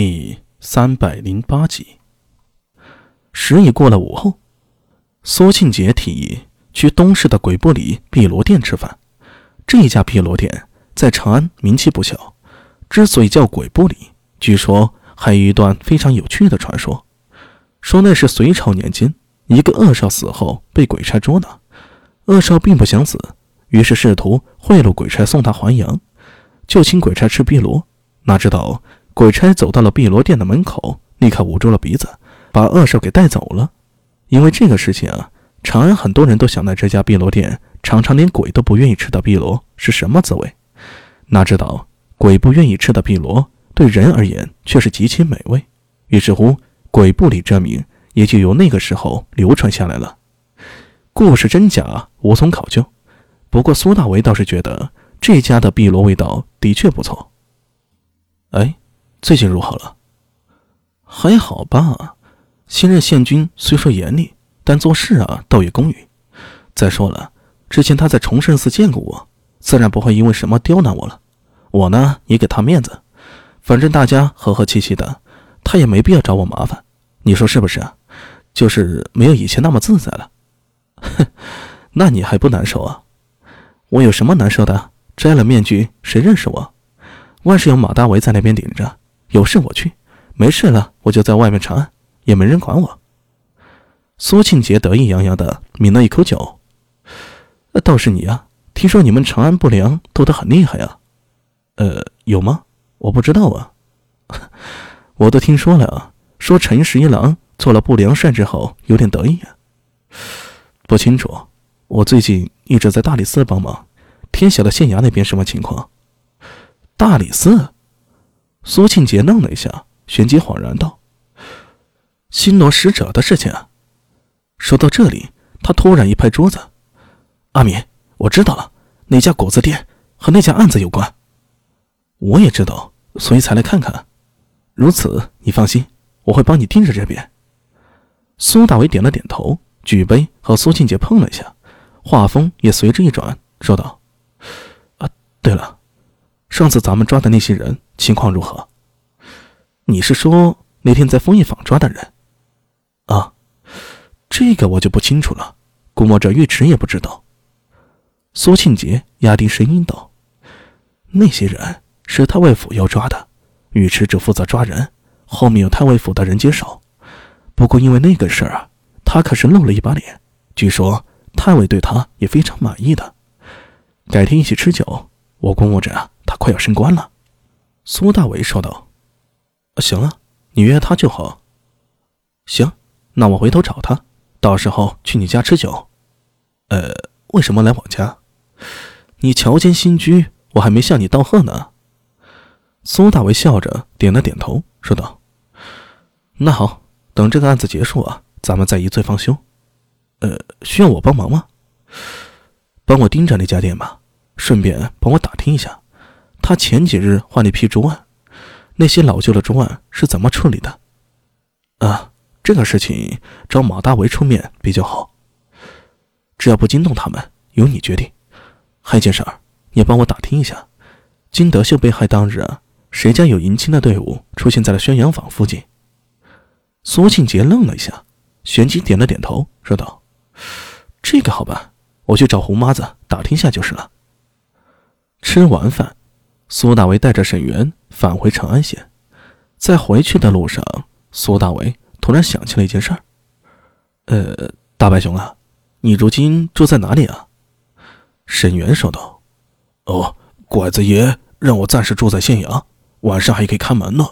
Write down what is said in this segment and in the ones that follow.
第三百零八集。时已过了午后，苏庆杰提议去东市的鬼不理碧螺店吃饭。这家碧螺店在长安名气不小，之所以叫鬼不理，据说还有一段非常有趣的传说，说那是隋朝年间一个恶少死后被鬼差捉拿，恶少并不想死，于是试图贿赂鬼差送他还阳，就请鬼差吃碧螺，哪知道。鬼差走到了碧螺殿的门口，立刻捂住了鼻子，把恶兽给带走了。因为这个事情啊，长安很多人都想在这家碧螺殿尝尝连鬼都不愿意吃的碧螺是什么滋味。哪知道鬼不愿意吃的碧螺对人而言却是极其美味。于是乎，鬼不理这名也就由那个时候流传下来了。故事真假无从考究，不过苏大为倒是觉得这家的碧螺味道的确不错。哎。最近如何了？还好吧。新任县君虽说严厉，但做事啊倒也公允。再说了，之前他在崇圣寺见过我，自然不会因为什么刁难我了。我呢也给他面子，反正大家和和气气的，他也没必要找我麻烦。你说是不是啊？就是没有以前那么自在了。哼，那你还不难受啊？我有什么难受的？摘了面具，谁认识我？万事有马大为在那边顶着。有事我去，没事了我就在外面查案，也没人管我。苏庆杰得意洋洋的抿了一口酒。倒是你啊，听说你们长安不良斗得很厉害啊？呃，有吗？我不知道啊。我都听说了啊，说陈十一郎做了不良帅之后有点得意啊。不清楚，我最近一直在大理寺帮忙，天晓得县衙那边什么情况？大理寺。苏庆杰愣了一下，旋即恍然道：“新罗使者的事情。”啊说到这里，他突然一拍桌子：“阿敏，我知道了，那家果子店和那家案子有关。我也知道，所以才来看看。如此，你放心，我会帮你盯着这边。”苏大伟点了点头，举杯和苏庆杰碰了一下，话锋也随之一转，说道：“啊，对了。”上次咱们抓的那些人情况如何？你是说那天在枫叶坊抓的人？啊，这个我就不清楚了，估摸着尉迟也不知道。苏庆杰压低声音道：“那些人是太尉府要抓的，尉迟只负责抓人，后面有太尉府的人接手。不过因为那个事儿啊，他可是露了一把脸。据说太尉对他也非常满意的。改天一起吃酒，我估摸着啊。”他快要升官了，苏大伟说道：“行啊，你约他就好。行，那我回头找他，到时候去你家吃酒。呃，为什么来我家？你乔迁新居，我还没向你道贺呢。”苏大伟笑着点了点头，说道：“那好，等这个案子结束啊，咱们再一醉方休。呃，需要我帮忙吗？帮我盯着那家店吧，顺便帮我打听一下。”他前几日换了一批桌案，那些老旧的桌案是怎么处理的？啊，这个事情找马大为出面比较好。只要不惊动他们，由你决定。还有件事儿，你帮我打听一下，金德秀被害当日，谁家有迎亲的队伍出现在了宣阳坊附近？苏庆杰愣了一下，旋即点了点头，说道：“这个好办，我去找胡妈子打听下就是了。”吃完饭。苏大为带着沈源返回长安县，在回去的路上，苏大为突然想起了一件事儿。呃，大白熊啊，你如今住在哪里啊？沈源说道：“哦，拐子爷让我暂时住在县衙，晚上还可以看门呢。”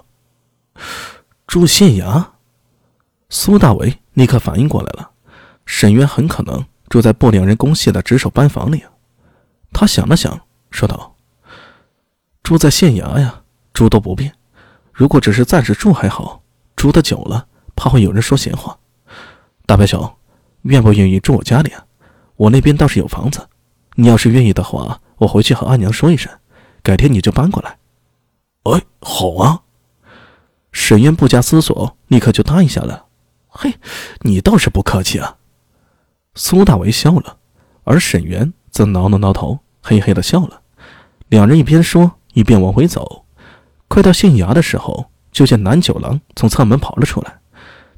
住县衙？苏大为立刻反应过来了，沈源很可能住在不良人公谢的值守班房里。他想了想，说道。住在县衙呀，住都不便。如果只是暂时住还好，住的久了，怕会有人说闲话。大白熊，愿不愿意住我家里啊？我那边倒是有房子，你要是愿意的话，我回去和阿娘说一声，改天你就搬过来。哎，好啊！沈渊不加思索，立刻就答应下来。嘿，你倒是不客气啊！苏大为笑了，而沈渊则挠了挠头，嘿嘿的笑了。两人一边说。一边往回走，快到县衙的时候，就见南九郎从侧门跑了出来。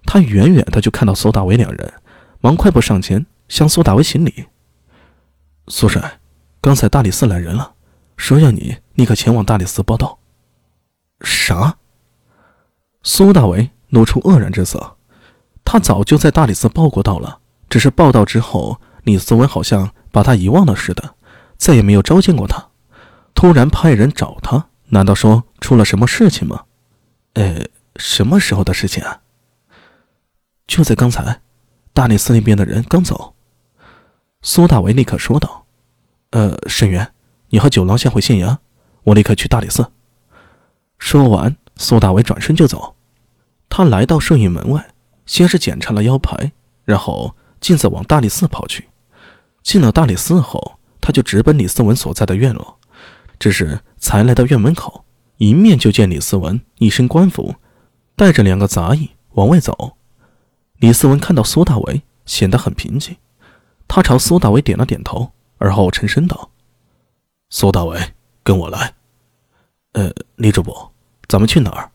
他远远的就看到苏大为两人，忙快步上前向苏大为行礼：“苏帅，刚才大理寺来人了，说要你立刻前往大理寺报道。”啥？苏大为露出愕然之色。他早就在大理寺报过道了，只是报道之后，李思文好像把他遗忘了似的，再也没有召见过他。突然派人找他，难道说出了什么事情吗？呃，什么时候的事情啊？就在刚才，大理寺那边的人刚走。苏大为立刻说道：“呃，沈源，你和九郎先回县衙，我立刻去大理寺。”说完，苏大为转身就走。他来到摄影门外。先是检查了腰牌，然后径自往大理寺跑去。进了大理寺后，他就直奔李思文所在的院落。只是才来到院门口，迎面就见李思文一身官服，带着两个杂役往外走。李思文看到苏大为，显得很平静。他朝苏大为点了点头，而后沉声道：“苏大为，跟我来。”“呃，李主簿，咱们去哪儿？”“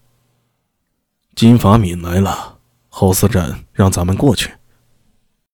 金发敏来了。”侯司镇让咱们过去。